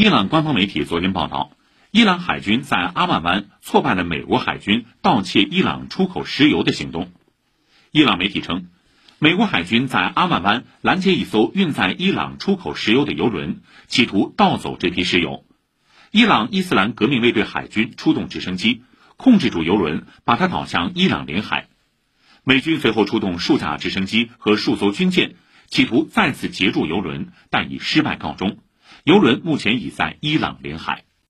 伊朗官方媒体昨天报道，伊朗海军在阿曼湾挫败了美国海军盗窃伊朗出口石油的行动。伊朗媒体称，美国海军在阿曼湾拦截一艘运载伊朗出口石油的油轮，企图盗走这批石油。伊朗伊斯兰革命卫队海军出动直升机，控制住油轮，把它导向伊朗领海。美军随后出动数架直升机和数艘军舰，企图再次截住油轮，但以失败告终。游轮目前已在伊朗领海。